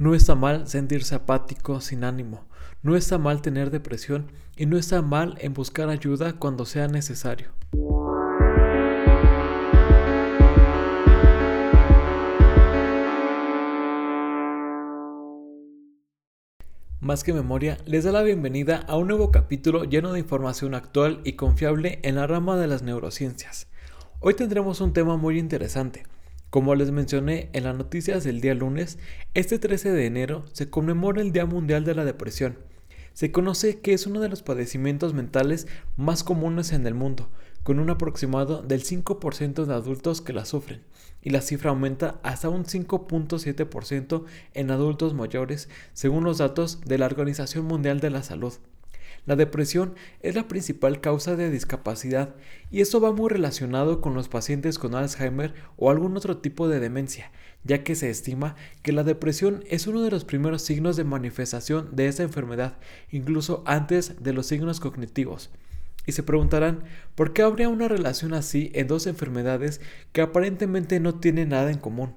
No está mal sentirse apático, sin ánimo. No está mal tener depresión y no está mal en buscar ayuda cuando sea necesario. Más que memoria, les da la bienvenida a un nuevo capítulo lleno de información actual y confiable en la rama de las neurociencias. Hoy tendremos un tema muy interesante como les mencioné en las noticias del día lunes, este 13 de enero se conmemora el Día Mundial de la Depresión. Se conoce que es uno de los padecimientos mentales más comunes en el mundo, con un aproximado del 5% de adultos que la sufren, y la cifra aumenta hasta un 5.7% en adultos mayores, según los datos de la Organización Mundial de la Salud. La depresión es la principal causa de discapacidad y esto va muy relacionado con los pacientes con Alzheimer o algún otro tipo de demencia, ya que se estima que la depresión es uno de los primeros signos de manifestación de esta enfermedad, incluso antes de los signos cognitivos. Y se preguntarán, ¿por qué habría una relación así en dos enfermedades que aparentemente no tienen nada en común?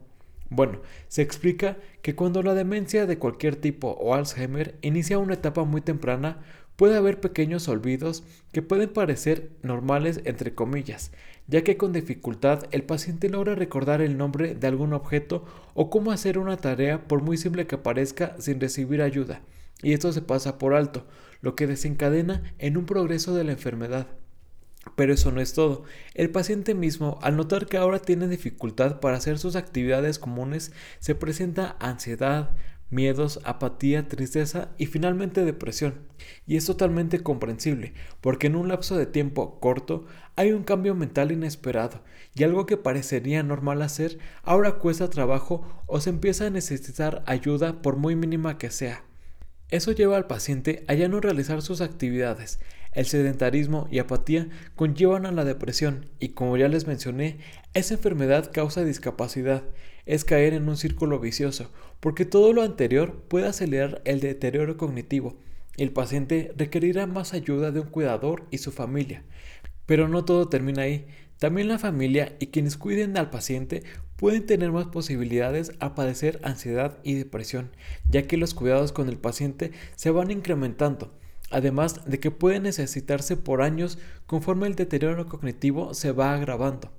Bueno, se explica que cuando la demencia de cualquier tipo o Alzheimer inicia una etapa muy temprana, puede haber pequeños olvidos que pueden parecer normales entre comillas, ya que con dificultad el paciente logra recordar el nombre de algún objeto o cómo hacer una tarea por muy simple que parezca sin recibir ayuda, y esto se pasa por alto, lo que desencadena en un progreso de la enfermedad. Pero eso no es todo. El paciente mismo, al notar que ahora tiene dificultad para hacer sus actividades comunes, se presenta ansiedad, miedos, apatía, tristeza y finalmente depresión. Y es totalmente comprensible, porque en un lapso de tiempo corto hay un cambio mental inesperado y algo que parecería normal hacer ahora cuesta trabajo o se empieza a necesitar ayuda por muy mínima que sea. Eso lleva al paciente a ya no realizar sus actividades. El sedentarismo y apatía conllevan a la depresión y como ya les mencioné, esa enfermedad causa discapacidad es caer en un círculo vicioso, porque todo lo anterior puede acelerar el deterioro cognitivo. El paciente requerirá más ayuda de un cuidador y su familia. Pero no todo termina ahí. También la familia y quienes cuiden al paciente pueden tener más posibilidades a padecer ansiedad y depresión, ya que los cuidados con el paciente se van incrementando, además de que puede necesitarse por años conforme el deterioro cognitivo se va agravando.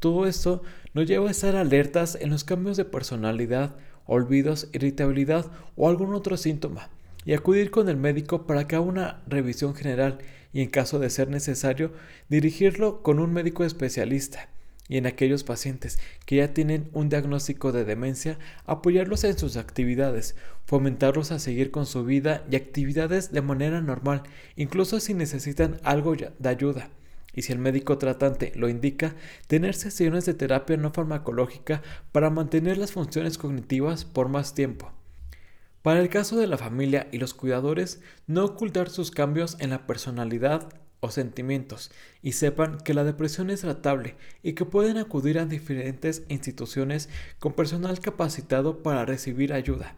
Todo esto nos lleva a estar alertas en los cambios de personalidad, olvidos, irritabilidad o algún otro síntoma y acudir con el médico para que haga una revisión general y en caso de ser necesario dirigirlo con un médico especialista y en aquellos pacientes que ya tienen un diagnóstico de demencia, apoyarlos en sus actividades, fomentarlos a seguir con su vida y actividades de manera normal, incluso si necesitan algo de ayuda y si el médico tratante lo indica, tener sesiones de terapia no farmacológica para mantener las funciones cognitivas por más tiempo. Para el caso de la familia y los cuidadores, no ocultar sus cambios en la personalidad o sentimientos y sepan que la depresión es tratable y que pueden acudir a diferentes instituciones con personal capacitado para recibir ayuda.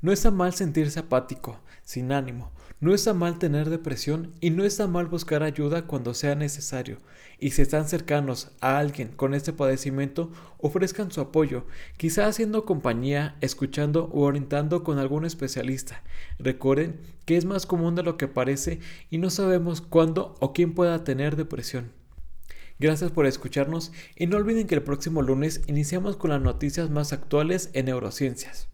No está mal sentirse apático, sin ánimo, no está mal tener depresión y no está mal buscar ayuda cuando sea necesario. Y si están cercanos a alguien con este padecimiento, ofrezcan su apoyo, quizá haciendo compañía, escuchando o orientando con algún especialista. Recuerden que es más común de lo que parece y no sabemos cuándo o quién pueda tener depresión. Gracias por escucharnos y no olviden que el próximo lunes iniciamos con las noticias más actuales en neurociencias.